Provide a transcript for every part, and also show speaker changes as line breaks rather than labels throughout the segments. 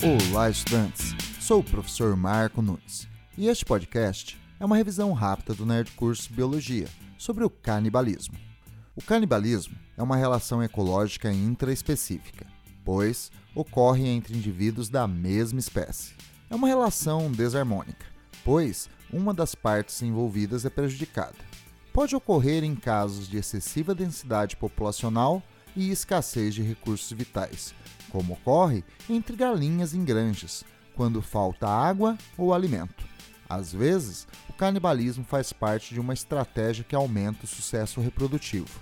Olá, estudantes! Sou o professor Marco Nunes e este podcast é uma revisão rápida do Nerd Curso Biologia sobre o canibalismo. O canibalismo é uma relação ecológica intraespecífica, pois ocorre entre indivíduos da mesma espécie. É uma relação desarmônica, pois uma das partes envolvidas é prejudicada. Pode ocorrer em casos de excessiva densidade populacional e escassez de recursos vitais, como ocorre entre galinhas em granjas, quando falta água ou alimento. Às vezes, o canibalismo faz parte de uma estratégia que aumenta o sucesso reprodutivo.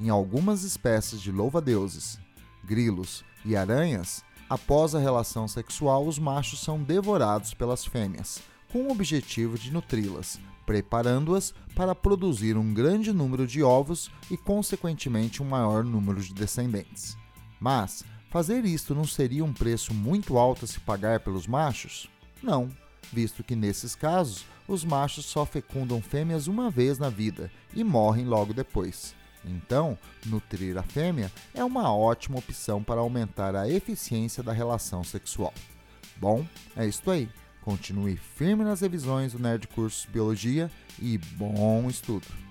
Em algumas espécies de louva-deuses, grilos e aranhas, após a relação sexual, os machos são devorados pelas fêmeas, com o objetivo de nutri-las, preparando-as para produzir um grande número de ovos e, consequentemente, um maior número de descendentes. Mas, Fazer isto não seria um preço muito alto a se pagar pelos machos? Não, visto que nesses casos os machos só fecundam fêmeas uma vez na vida e morrem logo depois. Então, nutrir a fêmea é uma ótima opção para aumentar a eficiência da relação sexual. Bom, é isso aí. Continue firme nas revisões do Nerd Cursos Biologia e bom estudo!